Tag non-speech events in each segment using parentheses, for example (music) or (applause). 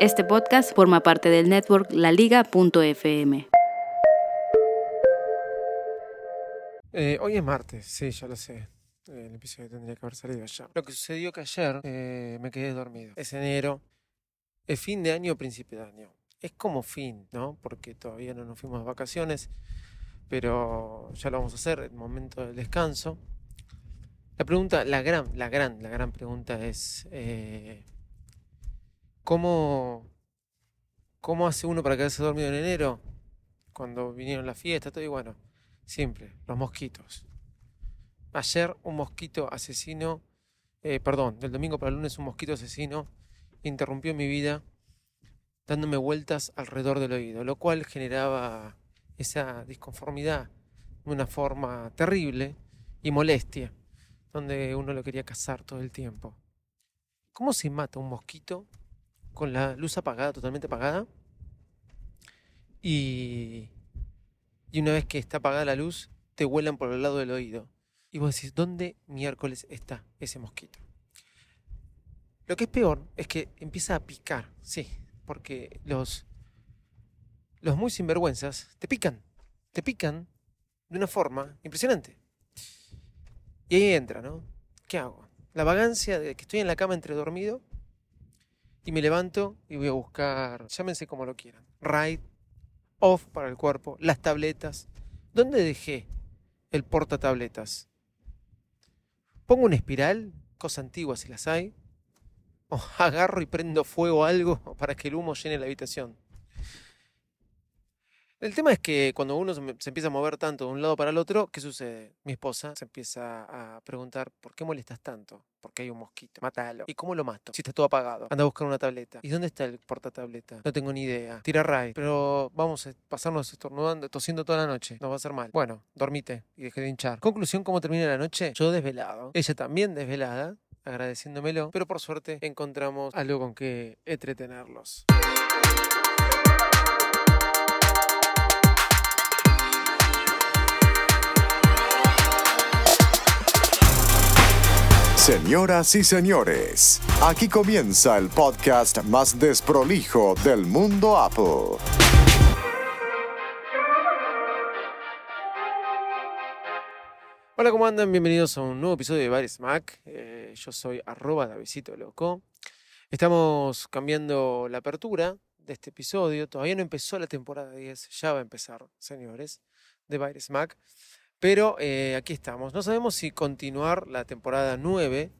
Este podcast forma parte del network laliga.fm. Eh, hoy es martes, sí, ya lo sé. El episodio tendría que haber salido ya. Lo que sucedió que ayer eh, me quedé dormido. Es enero, es fin de año, principio de año. Es como fin, ¿no? Porque todavía no nos fuimos de vacaciones, pero ya lo vamos a hacer, el momento del descanso. La pregunta, la gran, la gran, la gran pregunta es eh, ¿cómo, ¿cómo hace uno para quedarse dormido en enero? Cuando vinieron las fiestas, todo y bueno, simple, los mosquitos. Ayer un mosquito asesino, eh, perdón, del domingo para el lunes un mosquito asesino interrumpió mi vida dándome vueltas alrededor del oído, lo cual generaba esa disconformidad de una forma terrible y molestia, donde uno lo quería cazar todo el tiempo. ¿Cómo se mata un mosquito con la luz apagada, totalmente apagada? Y, y una vez que está apagada la luz, te vuelan por el lado del oído. Y vos decís, ¿dónde miércoles está ese mosquito? Lo que es peor es que empieza a picar, sí, porque los, los muy sinvergüenzas te pican, te pican de una forma impresionante. Y ahí entra, ¿no? ¿Qué hago? La vagancia de que estoy en la cama entre dormido y me levanto y voy a buscar, llámense como lo quieran, right, off para el cuerpo, las tabletas. ¿Dónde dejé el portatabletas? Pongo una espiral, cosa antigua si las hay, o agarro y prendo fuego a algo (laughs) para que el humo llene la habitación. El tema es que cuando uno se empieza a mover tanto de un lado para el otro, ¿qué sucede? Mi esposa se empieza a preguntar, ¿por qué molestas tanto? Porque hay un mosquito. Mátalo. ¿Y cómo lo mato? Si está todo apagado. Anda a buscar una tableta. ¿Y dónde está el portatableta? No tengo ni idea. Tira ray. Pero vamos a pasarnos estornudando, tosiendo toda la noche. No va a ser mal. Bueno, dormite y deje de hinchar. Conclusión, ¿cómo termina la noche? Yo desvelado. Ella también desvelada agradeciéndomelo, pero por suerte encontramos algo con que entretenerlos. Señoras y señores, aquí comienza el podcast más desprolijo del mundo Apple. Hola, ¿cómo andan? Bienvenidos a un nuevo episodio de Bares Mac. Eh, yo soy arroba Davidito Loco. Estamos cambiando la apertura de este episodio. Todavía no empezó la temporada 10, ya va a empezar, señores, de Bares Mac. Pero eh, aquí estamos. No sabemos si continuar la temporada 9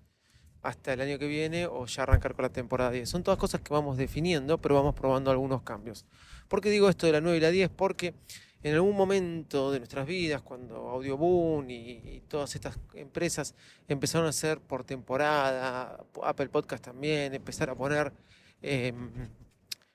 hasta el año que viene o ya arrancar con la temporada 10. Son todas cosas que vamos definiendo, pero vamos probando algunos cambios. ¿Por qué digo esto de la 9 y la 10? Porque en algún momento de nuestras vidas, cuando Audioboom y, y todas estas empresas empezaron a hacer por temporada, Apple Podcast también, empezar a poner eh,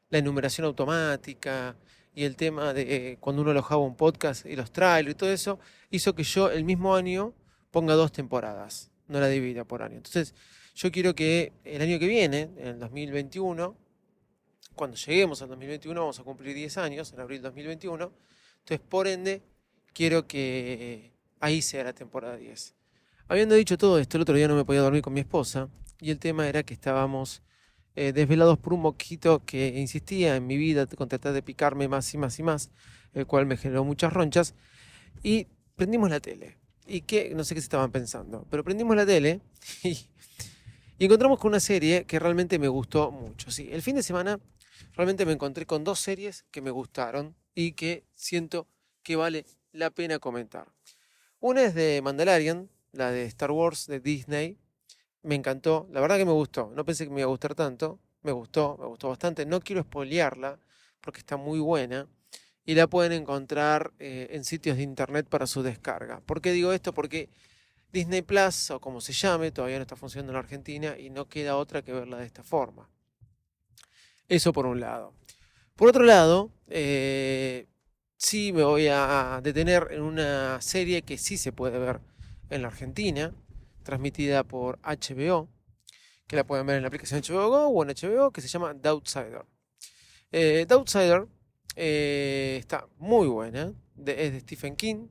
la enumeración automática, y el tema de cuando uno alojaba un podcast y los trailers y todo eso, hizo que yo el mismo año ponga dos temporadas, no la divida por año. Entonces, yo quiero que el año que viene, en el 2021, cuando lleguemos al 2021, vamos a cumplir 10 años, en abril 2021, entonces, por ende, quiero que ahí sea la temporada 10. Habiendo dicho todo esto, el otro día no me podía dormir con mi esposa y el tema era que estábamos eh, desvelados por un moquito que insistía en mi vida con tratar de picarme más y más y más, el cual me generó muchas ronchas. Y prendimos la tele. Y que no sé qué se estaban pensando, pero prendimos la tele (laughs) y, y encontramos con una serie que realmente me gustó mucho. Sí, el fin de semana realmente me encontré con dos series que me gustaron y que siento que vale la pena comentar. Una es de Mandalorian, la de Star Wars de Disney, me encantó, la verdad que me gustó, no pensé que me iba a gustar tanto, me gustó, me gustó bastante, no quiero spoilearla porque está muy buena y la pueden encontrar eh, en sitios de internet para su descarga. ¿Por qué digo esto? Porque Disney Plus, o como se llame, todavía no está funcionando en Argentina y no queda otra que verla de esta forma. Eso por un lado. Por otro lado, eh, sí me voy a detener en una serie que sí se puede ver en la Argentina, transmitida por HBO, que la pueden ver en la aplicación HBO Go o en HBO, que se llama The Outsider. Eh, The Outsider eh, está muy buena, es de Stephen King.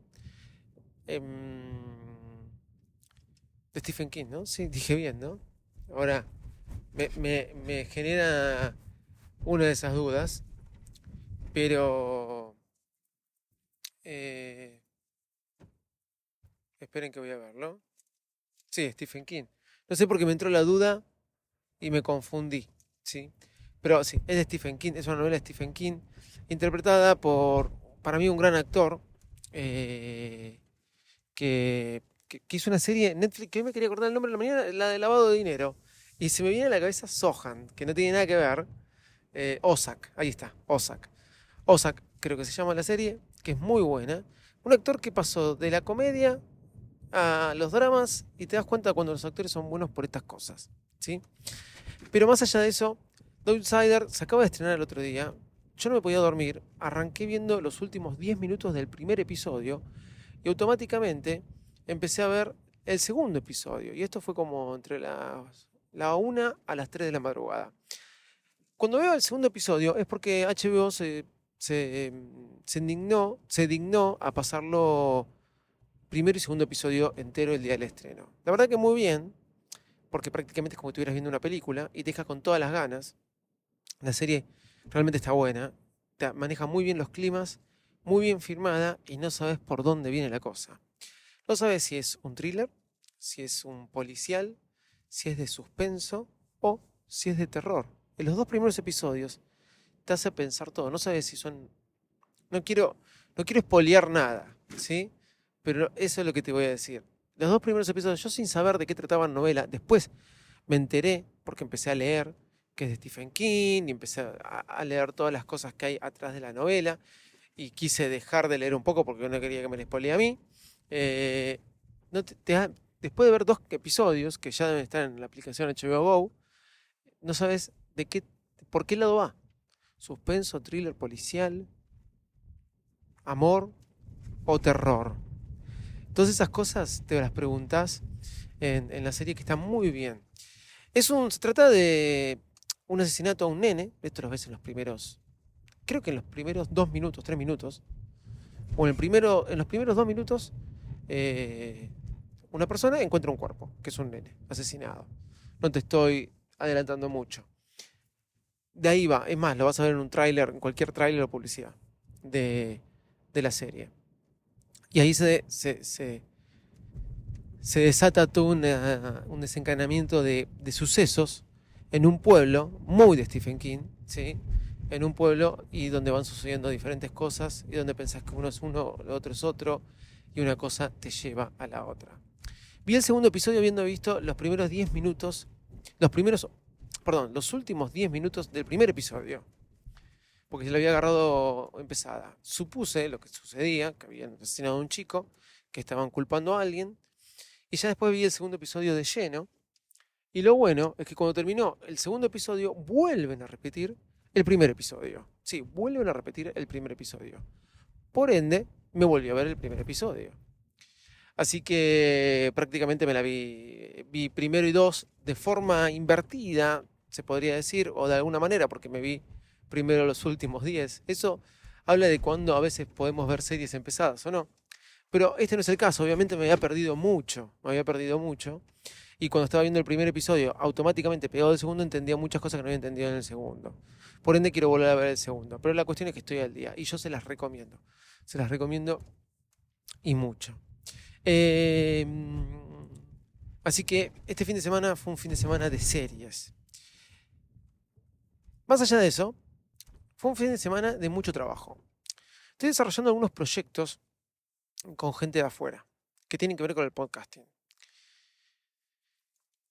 Em, de Stephen King, ¿no? Sí, dije bien, ¿no? Ahora, me, me genera una de esas dudas, pero... Eh, esperen que voy a verlo. Sí, Stephen King. No sé por qué me entró la duda y me confundí, ¿sí? Pero sí, es de Stephen King, es una novela de Stephen King, interpretada por, para mí, un gran actor, eh, que, hizo una serie Netflix, que me quería acordar el nombre de la mañana, la de lavado de dinero. Y se me viene a la cabeza Sohan, que no tiene nada que ver. Eh, Osak, ahí está, Osak. Osak, creo que se llama la serie, que es muy buena. Un actor que pasó de la comedia a los dramas y te das cuenta cuando los actores son buenos por estas cosas. ¿sí? Pero más allá de eso, The Outsider se acaba de estrenar el otro día. Yo no me podía dormir, arranqué viendo los últimos 10 minutos del primer episodio y automáticamente empecé a ver el segundo episodio. Y esto fue como entre las, la 1 a las 3 de la madrugada. Cuando veo el segundo episodio es porque HBO se, se, se, indignó, se dignó a pasarlo primero y segundo episodio entero el día del estreno. La verdad que muy bien, porque prácticamente es como si estuvieras viendo una película y te deja con todas las ganas. La serie realmente está buena, maneja muy bien los climas, muy bien firmada y no sabes por dónde viene la cosa. No sabes si es un thriller, si es un policial, si es de suspenso o si es de terror. En los dos primeros episodios te hace pensar todo, no sabes si son... No quiero, no quiero espolear nada, ¿sí? Pero eso es lo que te voy a decir. Los dos primeros episodios, yo sin saber de qué trataban la novela, después me enteré porque empecé a leer que es de Stephen King y empecé a, leer todas las cosas que hay atrás de la novela y quise dejar de leer un poco porque no quería que me la a mí. Eh, después de ver dos episodios que ya deben estar en la aplicación HBO Go, no sabes de qué, por qué lado va. Suspenso, thriller policial, amor o terror. Todas esas cosas te las preguntas en, la serie que está muy bien. Es un, se trata de un asesinato a un nene, esto lo ves en los primeros, creo que en los primeros dos minutos, tres minutos, o en, el primero, en los primeros dos minutos, eh, una persona encuentra un cuerpo, que es un nene, asesinado. No te estoy adelantando mucho. De ahí va, es más, lo vas a ver en un tráiler, en cualquier tráiler o publicidad de la serie. Y ahí se, se, desata todo un desencadenamiento de, sucesos en un pueblo, muy de Stephen King, ¿sí? en un pueblo y donde van sucediendo diferentes cosas y donde pensás que uno es uno, lo otro es otro y una cosa te lleva a la otra. Vi el segundo episodio habiendo visto los primeros 10 minutos, los primeros, perdón, los últimos 10 minutos del primer episodio porque se lo había agarrado empezada. Supuse lo que sucedía, que habían asesinado a un chico, que estaban culpando a alguien, y ya después vi el segundo episodio de lleno. Y lo bueno es que cuando terminó el segundo episodio, vuelven a repetir el primer episodio. Sí, vuelven a repetir el primer episodio. Por ende, me volví a ver el primer episodio. Así que prácticamente me la vi, vi primero y dos de forma invertida, se podría decir, o de alguna manera, porque me vi primero los últimos 10. Eso habla de cuando a veces podemos ver series empezadas o no. Pero este no es el caso, obviamente me había perdido mucho, me había perdido mucho. Y cuando estaba viendo el primer episodio, automáticamente pegado al segundo, entendía muchas cosas que no había entendido en el segundo. Por ende, quiero volver a ver el segundo. Pero la cuestión es que estoy al día y yo se las recomiendo. Se las recomiendo y mucho. Em, así que este fin de semana fue un fin de semana de series. Más allá de eso, fue un fin de semana de mucho trabajo. Estoy desarrollando algunos proyectos con gente de afuera que tienen que ver con el podcasting.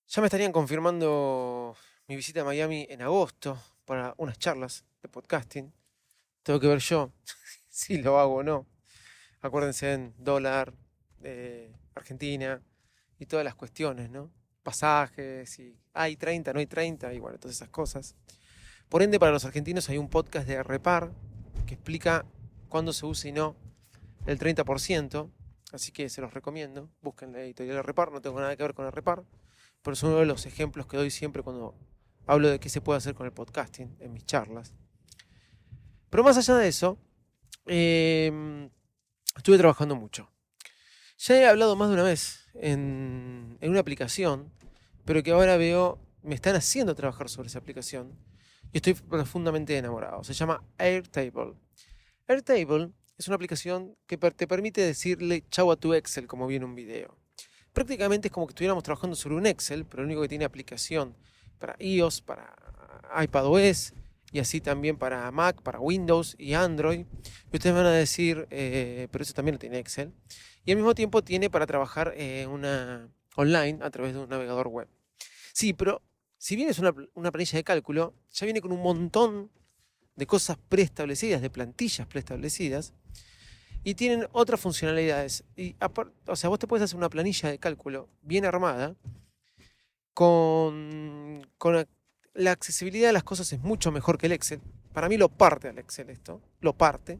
Ya me estarían confirmando mi visita a Miami en agosto para unas charlas de podcasting. Tengo que ver yo (laughs) si lo hago o no. Acuérdense en dólar, eh, Argentina, y todas las cuestiones, ¿no? Pasajes y hay 30, no hay 30 y bueno, todas esas cosas. Por ende, para los argentinos hay un podcast de Repar que explica cuándo se usa y no el 30%, así que se los recomiendo. Busquen la editorial de Repar, no tengo nada que ver con el Repar, pero es uno de los ejemplos que doy siempre cuando hablo de qué se puede hacer con el podcasting en mis charlas. Pero más allá de eso, em, estuve trabajando mucho. Ya he hablado más de una vez en, en, una aplicación, pero que ahora veo, me están haciendo trabajar sobre esa aplicación y estoy profundamente enamorado. Se llama Airtable. Airtable es una aplicación que te permite decirle chau a tu Excel como viene un video. Prácticamente es como que estuviéramos trabajando sobre un Excel, pero lo único que tiene aplicación para iOS, para iPadOS y así también para Mac, para Windows y Android. Y ustedes van a decir, eh, pero eso también lo tiene Excel. Y al mismo tiempo tiene para trabajar eh, online a través de un navegador web. Sí, pero si bien es una, planilla de cálculo, ya viene con un montón de cosas preestablecidas, de plantillas preestablecidas, y tienen otras funcionalidades. Y, o sea, vos te puedes hacer una planilla de cálculo bien armada, con, con la accesibilidad de las cosas es mucho mejor que el Excel. Para mí lo parte al Excel esto, lo parte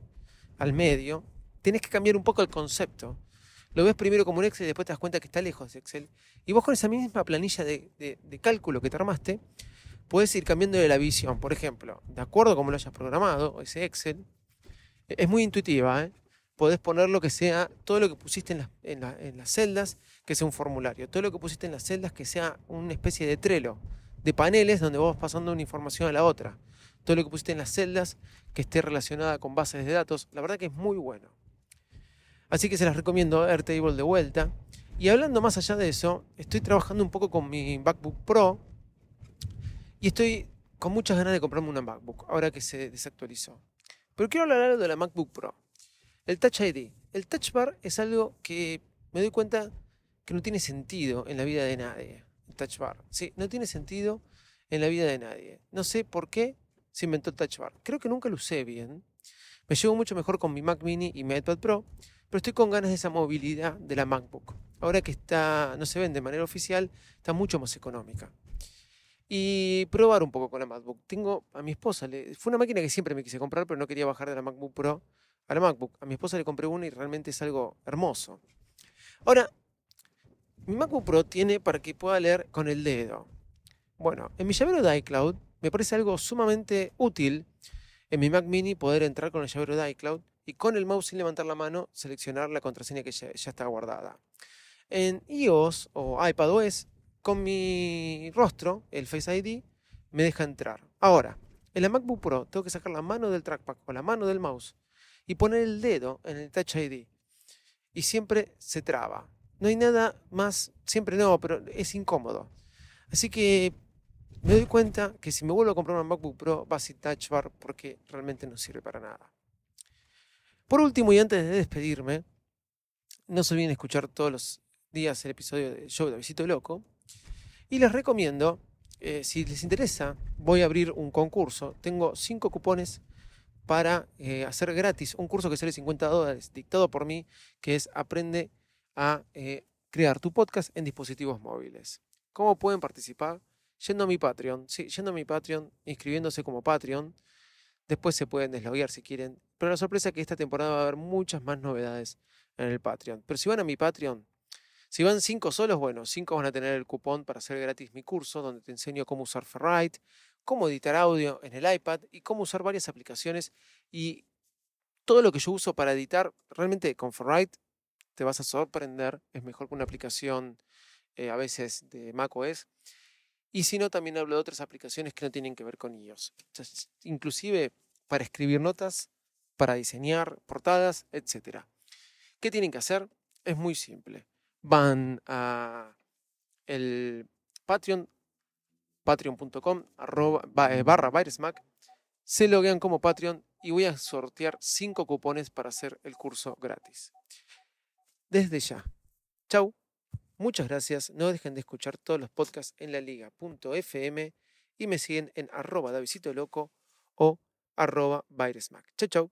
al medio. Tienes que cambiar un poco el concepto. Lo ves primero como un Excel y después te das cuenta que está lejos de Excel. Y vos con esa misma planilla de, cálculo que te armaste, puedes ir cambiando de la visión. Por ejemplo, de acuerdo a cómo lo hayas programado, ese Excel, es muy intuitiva. ¿eh? Podés poner lo que sea, todo lo que pusiste en las celdas, que sea un formulario. Todo lo que pusiste en las celdas, que sea una especie de trelo de paneles donde vos vas pasando una información a la otra. Todo lo que pusiste en las celdas que esté relacionada con bases de datos, la verdad que es muy bueno. Así que se las recomiendo Airtable de vuelta. Y hablando más allá de eso, estoy trabajando un poco con mi MacBook Pro y estoy con muchas ganas de comprarme una MacBook, ahora que se desactualizó. Pero quiero hablar algo de la MacBook Pro. El Touch ID. El Touch Bar es algo que me doy cuenta que no tiene sentido en la vida de nadie. Touch Bar. Sí, no tiene sentido en la vida de nadie. No sé por qué se inventó el Touch Bar. Creo que nunca lo usé bien. Me llevo mucho mejor con mi Mac Mini y mi iPad Pro, pero estoy con ganas de esa movilidad de la MacBook. Ahora que está, no se vende de manera oficial, está mucho más económica. Y probar un poco con la MacBook. Tengo a mi esposa, le, fue una máquina que siempre me quise comprar, pero no quería bajar de la MacBook Pro a la MacBook. A mi esposa le compré una y realmente es algo hermoso. Ahora, mi MacBook Pro tiene para que pueda leer con el dedo. Bueno, en mi llavero de iCloud me parece algo sumamente útil en mi Mac Mini poder entrar con el llavero de iCloud y con el mouse sin levantar la mano seleccionar la contraseña que ya, está guardada. En iOS o iPadOS, con mi rostro, el Face ID, me deja entrar. Ahora, en la MacBook Pro tengo que sacar la mano del trackpad o la mano del mouse y poner el dedo en el Touch ID. Y siempre se traba. No hay nada más, siempre no, pero es incómodo. Así que me doy cuenta que si me vuelvo a comprar una MacBook Pro va ser Touch Bar porque realmente no sirve para nada. Por último, y antes de despedirme, no se olviden escuchar todos los días el episodio de Show de Visito Loco. Y les recomiendo, eh, si les interesa, voy a abrir un concurso. Tengo cinco cupones para eh, hacer gratis un curso que sale 50 dólares, dictado por mí, que es Aprende a eh, crear tu podcast en dispositivos móviles. ¿Cómo pueden participar? Yendo a mi Patreon, sí, yendo a mi Patreon, inscribiéndose como Patreon. Después se pueden desloguear si quieren. Pero la sorpresa es que esta temporada va a haber muchas más novedades en el Patreon. Pero si van a mi Patreon, si van cinco solos, bueno, cinco van a tener el cupón para hacer gratis mi curso, donde te enseño cómo usar Ferrite, cómo editar audio en el iPad y cómo usar varias aplicaciones. Y todo lo que yo uso para editar, realmente con Ferrite te vas a sorprender. Es mejor que una aplicación eh, a veces de macOS. Y si no, también hablo de otras aplicaciones que no tienen que ver con iOS. inclusive para escribir notas, para diseñar portadas, etc. ¿Qué tienen que hacer? Es muy simple. Van a el Patreon, patreon.com eh, barra Virusmac, se loguean como Patreon y voy a sortear 5 cupones para hacer el curso gratis desde ya. Chau. Muchas gracias. No dejen de escuchar todos los podcasts en la liga.fm y me siguen en arroba Davisito Loco o arroba Chau, chau.